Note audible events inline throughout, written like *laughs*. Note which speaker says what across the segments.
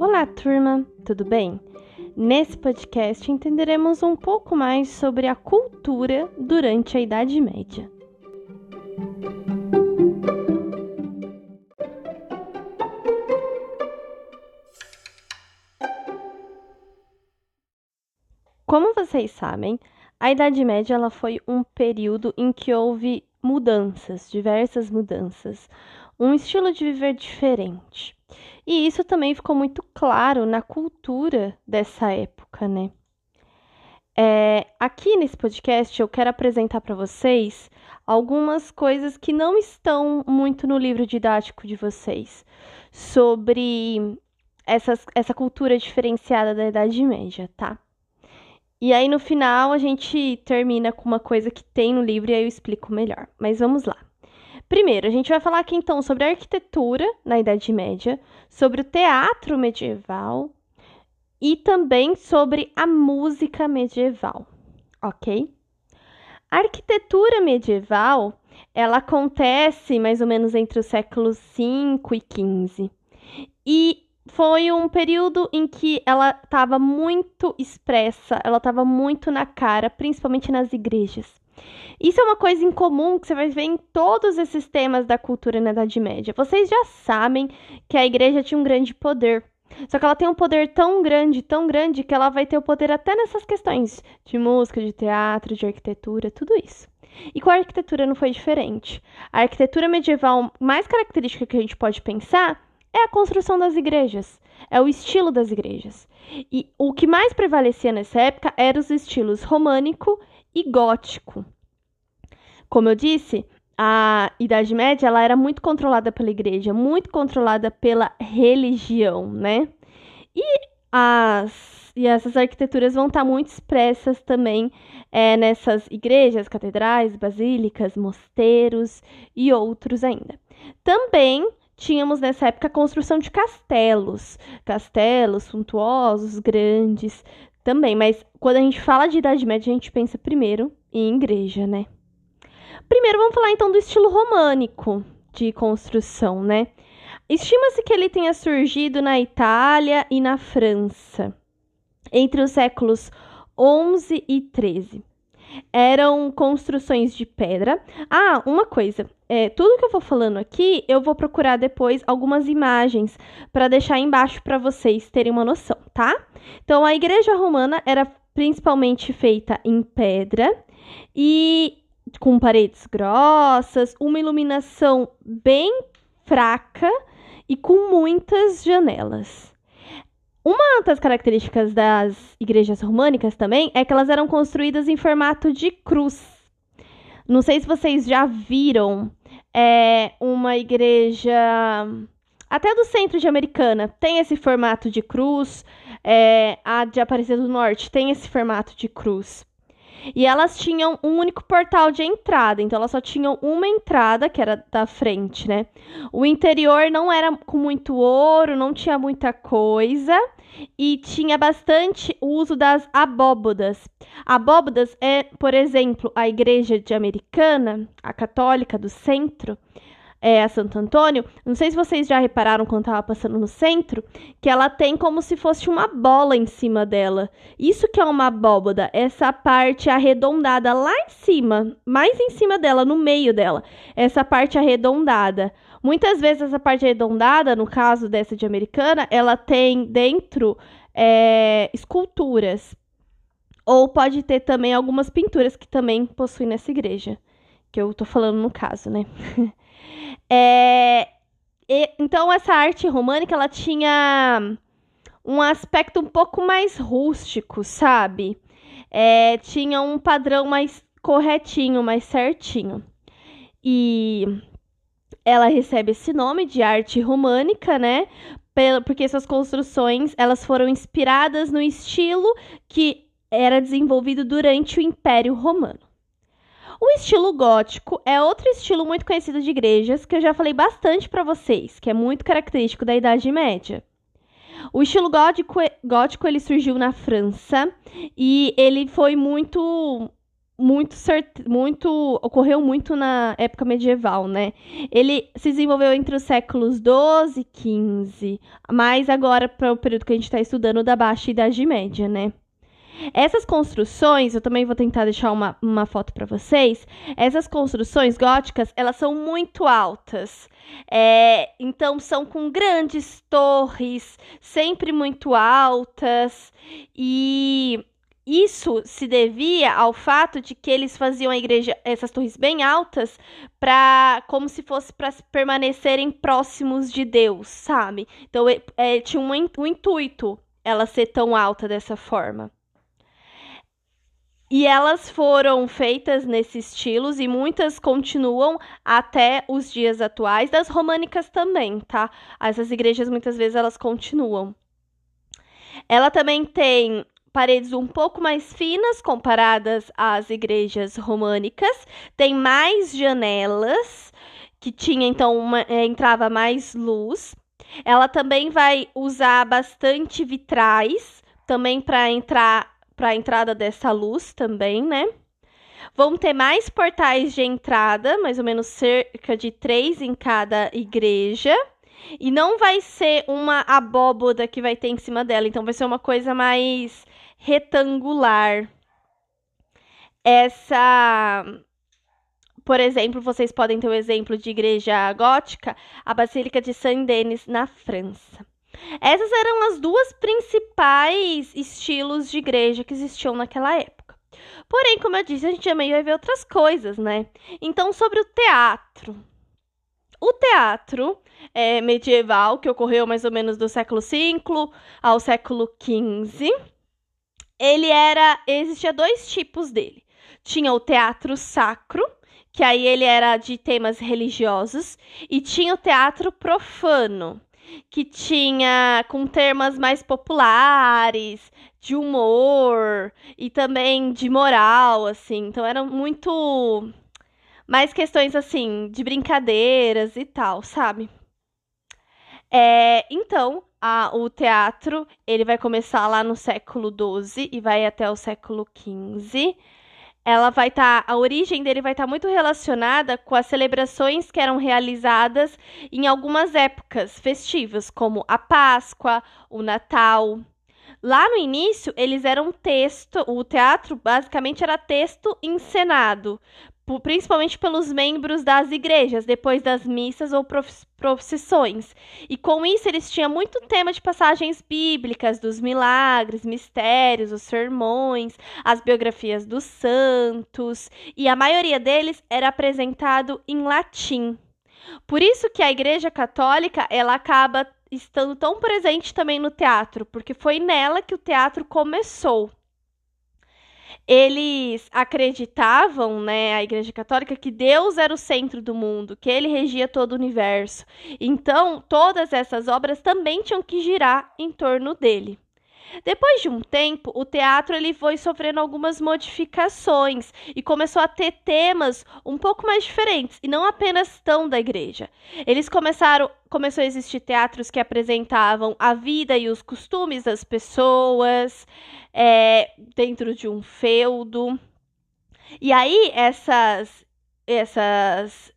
Speaker 1: Olá, turma, tudo bem? Nesse podcast entenderemos um pouco mais sobre a cultura durante a Idade Média. Como vocês sabem, a Idade Média ela foi um período em que houve mudanças, diversas mudanças, um estilo de viver diferente. E isso também ficou muito claro na cultura dessa época, né? É, aqui nesse podcast eu quero apresentar para vocês algumas coisas que não estão muito no livro didático de vocês sobre essas, essa cultura diferenciada da Idade Média, tá? E aí no final a gente termina com uma coisa que tem no livro e aí eu explico melhor. Mas vamos lá. Primeiro, a gente vai falar aqui então sobre a arquitetura na Idade Média, sobre o teatro medieval e também sobre a música medieval, ok? A arquitetura medieval ela acontece mais ou menos entre os séculos 5 e 15 e foi um período em que ela estava muito expressa, ela estava muito na cara, principalmente nas igrejas. Isso é uma coisa em comum que você vai ver em todos esses temas da cultura na Idade Média. Vocês já sabem que a igreja tinha um grande poder. Só que ela tem um poder tão grande, tão grande, que ela vai ter o poder até nessas questões de música, de teatro, de arquitetura, tudo isso. E com a arquitetura não foi diferente. A arquitetura medieval mais característica que a gente pode pensar é a construção das igrejas, é o estilo das igrejas. E o que mais prevalecia nessa época eram os estilos românico e gótico. Como eu disse, a Idade Média ela era muito controlada pela igreja, muito controlada pela religião, né? E as e essas arquiteturas vão estar muito expressas também é, nessas igrejas, catedrais, basílicas, mosteiros e outros ainda. Também tínhamos nessa época a construção de castelos, castelos suntuosos, grandes, também, mas quando a gente fala de Idade Média, a gente pensa primeiro em igreja, né? Primeiro vamos falar então do estilo românico de construção, né? Estima-se que ele tenha surgido na Itália e na França entre os séculos 11 e 13. Eram construções de pedra. Ah, uma coisa, é, tudo que eu vou falando aqui, eu vou procurar depois algumas imagens para deixar embaixo para vocês terem uma noção, tá? Então, a igreja romana era principalmente feita em pedra e com paredes grossas, uma iluminação bem fraca e com muitas janelas. Uma das características das igrejas românicas também é que elas eram construídas em formato de cruz. Não sei se vocês já viram é, uma igreja até do centro de Americana tem esse formato de cruz, é, a de Aparecida do Norte tem esse formato de cruz. E elas tinham um único portal de entrada, então elas só tinham uma entrada, que era da frente, né? O interior não era com muito ouro, não tinha muita coisa e tinha bastante uso das abóbodas. Abóbodas é, por exemplo, a igreja de Americana, a católica do centro, é, a Santo Antônio, não sei se vocês já repararam quando estava passando no centro, que ela tem como se fosse uma bola em cima dela. Isso que é uma abóboda, essa parte arredondada lá em cima, mais em cima dela, no meio dela, essa parte arredondada. Muitas vezes essa parte arredondada, no caso dessa de americana, ela tem dentro é, esculturas. Ou pode ter também algumas pinturas que também possuem nessa igreja. Que eu tô falando no caso, né? *laughs* É, e, então, essa arte românica, ela tinha um aspecto um pouco mais rústico, sabe? É, tinha um padrão mais corretinho, mais certinho. E ela recebe esse nome de arte românica, né? Porque suas construções elas foram inspiradas no estilo que era desenvolvido durante o Império Romano. O estilo gótico é outro estilo muito conhecido de igrejas que eu já falei bastante para vocês, que é muito característico da Idade Média. O estilo gótico, gótico ele surgiu na França e ele foi muito muito, muito ocorreu muito na época medieval, né? Ele se desenvolveu entre os séculos 12 e 15, mas agora para o período que a gente está estudando da Baixa Idade Média, né? Essas construções, eu também vou tentar deixar uma, uma foto para vocês. Essas construções góticas, elas são muito altas. É, então, são com grandes torres, sempre muito altas. E isso se devia ao fato de que eles faziam a igreja, essas torres bem altas, para como se fosse para permanecerem próximos de Deus, sabe? Então, é, é, tinha um, um intuito ela ser tão alta dessa forma. E elas foram feitas nesses estilos e muitas continuam até os dias atuais, das românicas também, tá? Essas igrejas muitas vezes elas continuam. Ela também tem paredes um pouco mais finas comparadas às igrejas românicas, tem mais janelas, que tinha então uma, é, entrava mais luz. Ela também vai usar bastante vitrais, também para entrar para a entrada dessa luz também, né? Vão ter mais portais de entrada, mais ou menos cerca de três em cada igreja. E não vai ser uma abóboda que vai ter em cima dela, então vai ser uma coisa mais retangular. Essa. Por exemplo, vocês podem ter o exemplo de igreja gótica, a Basílica de Saint-Denis, na França. Essas eram as duas principais estilos de igreja que existiam naquela época. Porém, como eu disse, a gente também vai ver outras coisas, né? Então, sobre o teatro. O teatro é, medieval, que ocorreu mais ou menos do século V ao século XV, ele era. Existia dois tipos dele. Tinha o teatro sacro, que aí ele era de temas religiosos, e tinha o teatro profano, que tinha com temas mais populares, de humor e também de moral, assim. Então eram muito mais questões assim de brincadeiras e tal, sabe? É, então, a, o teatro ele vai começar lá no século XII e vai até o século XV ela vai estar, tá, a origem dele vai estar tá muito relacionada com as celebrações que eram realizadas em algumas épocas festivas, como a Páscoa, o Natal. Lá no início, eles eram texto, o teatro basicamente era texto encenado, principalmente pelos membros das igrejas, depois das missas ou procissões. E com isso eles tinham muito tema de passagens bíblicas, dos milagres, mistérios, os sermões, as biografias dos santos, e a maioria deles era apresentado em latim. Por isso que a Igreja Católica, ela acaba estando tão presente também no teatro, porque foi nela que o teatro começou eles acreditavam, né, a Igreja Católica, que Deus era o centro do mundo, que ele regia todo o universo. Então, todas essas obras também tinham que girar em torno dele. Depois de um tempo, o teatro ele foi sofrendo algumas modificações e começou a ter temas um pouco mais diferentes e não apenas tão da igreja. Eles começaram, começou a existir teatros que apresentavam a vida e os costumes das pessoas é, dentro de um feudo. E aí essas essas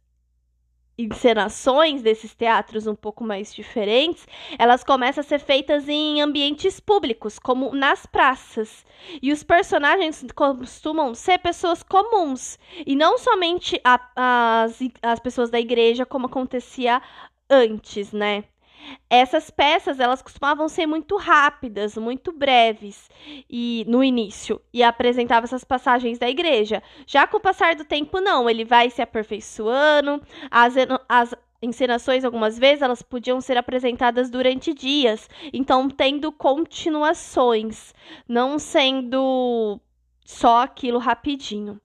Speaker 1: encenações desses teatros um pouco mais diferentes, elas começam a ser feitas em ambientes públicos, como nas praças. E os personagens costumam ser pessoas comuns, e não somente a, as, as pessoas da igreja, como acontecia antes, né? Essas peças, elas costumavam ser muito rápidas, muito breves e no início e apresentava essas passagens da igreja. Já com o passar do tempo não, ele vai se aperfeiçoando, as, as encenações algumas vezes elas podiam ser apresentadas durante dias, então tendo continuações, não sendo só aquilo rapidinho.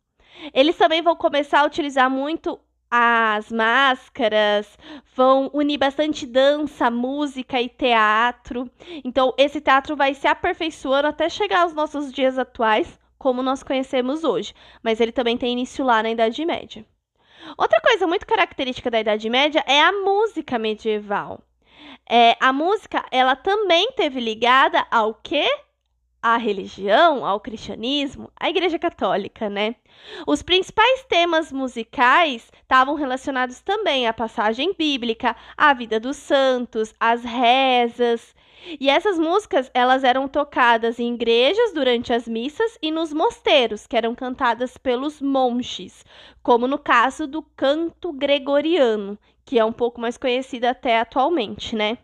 Speaker 1: Eles também vão começar a utilizar muito as máscaras, vão unir bastante dança, música e teatro. Então, esse teatro vai se aperfeiçoando até chegar aos nossos dias atuais, como nós conhecemos hoje. Mas ele também tem início lá na Idade Média. Outra coisa muito característica da Idade Média é a música medieval. É, a música, ela também teve ligada ao quê? À religião, ao cristianismo, à Igreja Católica, né? Os principais temas musicais estavam relacionados também à passagem bíblica, à vida dos santos, às rezas. E essas músicas, elas eram tocadas em igrejas durante as missas e nos mosteiros, que eram cantadas pelos monges, como no caso do canto gregoriano, que é um pouco mais conhecido até atualmente, né?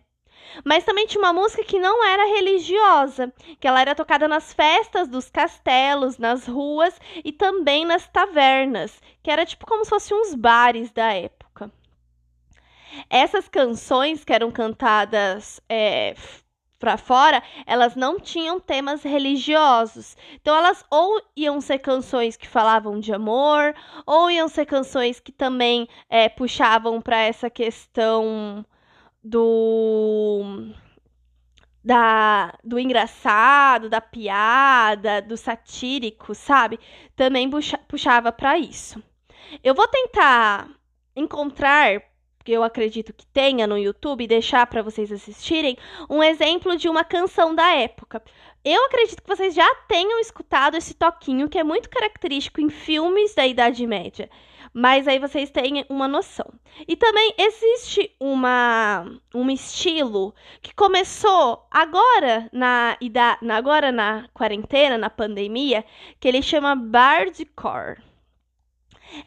Speaker 1: Mas também tinha uma música que não era religiosa, que ela era tocada nas festas dos castelos, nas ruas e também nas tavernas, que era tipo como se fossem uns bares da época. Essas canções que eram cantadas é, para fora, elas não tinham temas religiosos. Então elas ou iam ser canções que falavam de amor, ou iam ser canções que também é, puxavam para essa questão do da do engraçado, da piada, do satírico, sabe? Também puxa, puxava para isso. Eu vou tentar encontrar, que eu acredito que tenha no YouTube, deixar para vocês assistirem um exemplo de uma canção da época. Eu acredito que vocês já tenham escutado esse toquinho que é muito característico em filmes da Idade Média mas aí vocês têm uma noção. E também existe uma um estilo que começou agora na, agora na quarentena, na pandemia, que ele chama bardcore.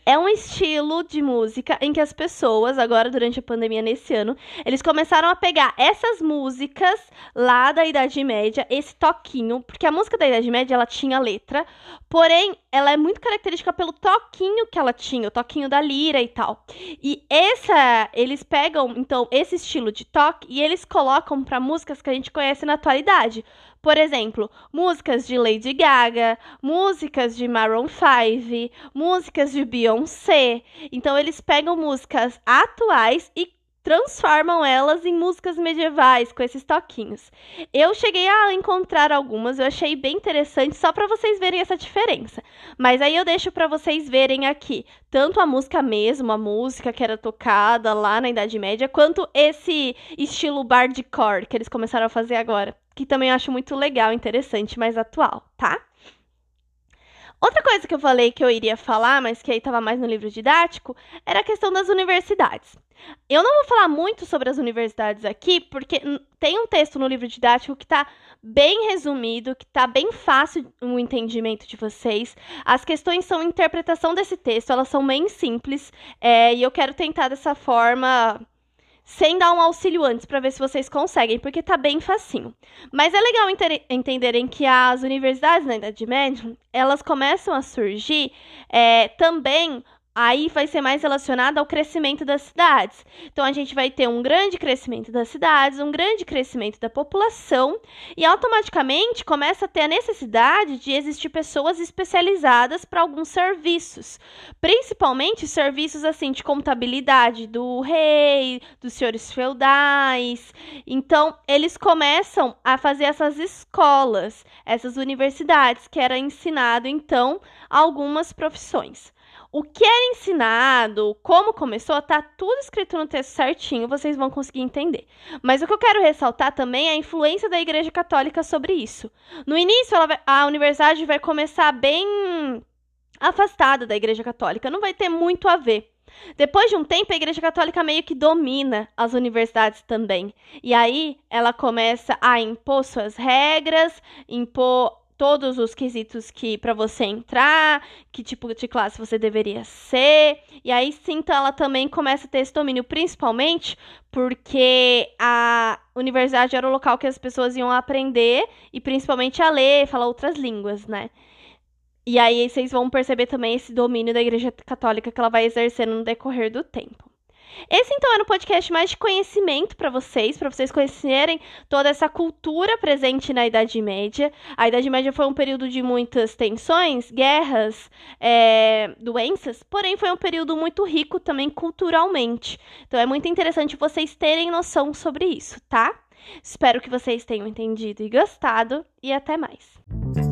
Speaker 1: É um estilo de música em que as pessoas, agora durante a pandemia nesse ano, eles começaram a pegar essas músicas lá da Idade Média, esse toquinho, porque a música da Idade Média ela tinha letra, porém ela é muito característica pelo toquinho que ela tinha, o toquinho da lira e tal. E essa, eles pegam então esse estilo de toque e eles colocam para músicas que a gente conhece na atualidade. Por exemplo, músicas de Lady Gaga, músicas de Maroon 5, músicas de Beyoncé. Então eles pegam músicas atuais e transformam elas em músicas medievais com esses toquinhos. Eu cheguei a encontrar algumas, eu achei bem interessante só para vocês verem essa diferença. Mas aí eu deixo para vocês verem aqui tanto a música mesmo, a música que era tocada lá na Idade Média, quanto esse estilo bardcore que eles começaram a fazer agora que também eu acho muito legal, interessante, mais atual, tá? Outra coisa que eu falei que eu iria falar, mas que aí estava mais no livro didático, era a questão das universidades. Eu não vou falar muito sobre as universidades aqui, porque tem um texto no livro didático que está bem resumido, que está bem fácil o entendimento de vocês. As questões são interpretação desse texto, elas são bem simples, é, e eu quero tentar dessa forma sem dar um auxílio antes para ver se vocês conseguem, porque tá bem facinho. Mas é legal entenderem que as universidades na Idade Média, elas começam a surgir é, também aí vai ser mais relacionado ao crescimento das cidades. Então a gente vai ter um grande crescimento das cidades, um grande crescimento da população e automaticamente começa a ter a necessidade de existir pessoas especializadas para alguns serviços, principalmente serviços assim de contabilidade do rei, dos senhores feudais. Então eles começam a fazer essas escolas, essas universidades que era ensinado então algumas profissões. O que era ensinado, como começou, tá tudo escrito no texto certinho, vocês vão conseguir entender. Mas o que eu quero ressaltar também é a influência da Igreja Católica sobre isso. No início, vai, a universidade vai começar bem afastada da Igreja Católica, não vai ter muito a ver. Depois de um tempo, a Igreja Católica meio que domina as universidades também. E aí ela começa a impor suas regras, impor todos os quesitos que para você entrar, que tipo de classe você deveria ser. E aí sim, então ela também começa a ter esse domínio, principalmente porque a universidade era o local que as pessoas iam aprender e principalmente a ler, falar outras línguas, né? E aí vocês vão perceber também esse domínio da Igreja Católica que ela vai exercendo no decorrer do tempo. Esse então era um podcast mais de conhecimento para vocês, para vocês conhecerem toda essa cultura presente na Idade Média. A Idade Média foi um período de muitas tensões, guerras, é, doenças, porém foi um período muito rico também culturalmente. Então é muito interessante vocês terem noção sobre isso, tá? Espero que vocês tenham entendido e gostado e até mais.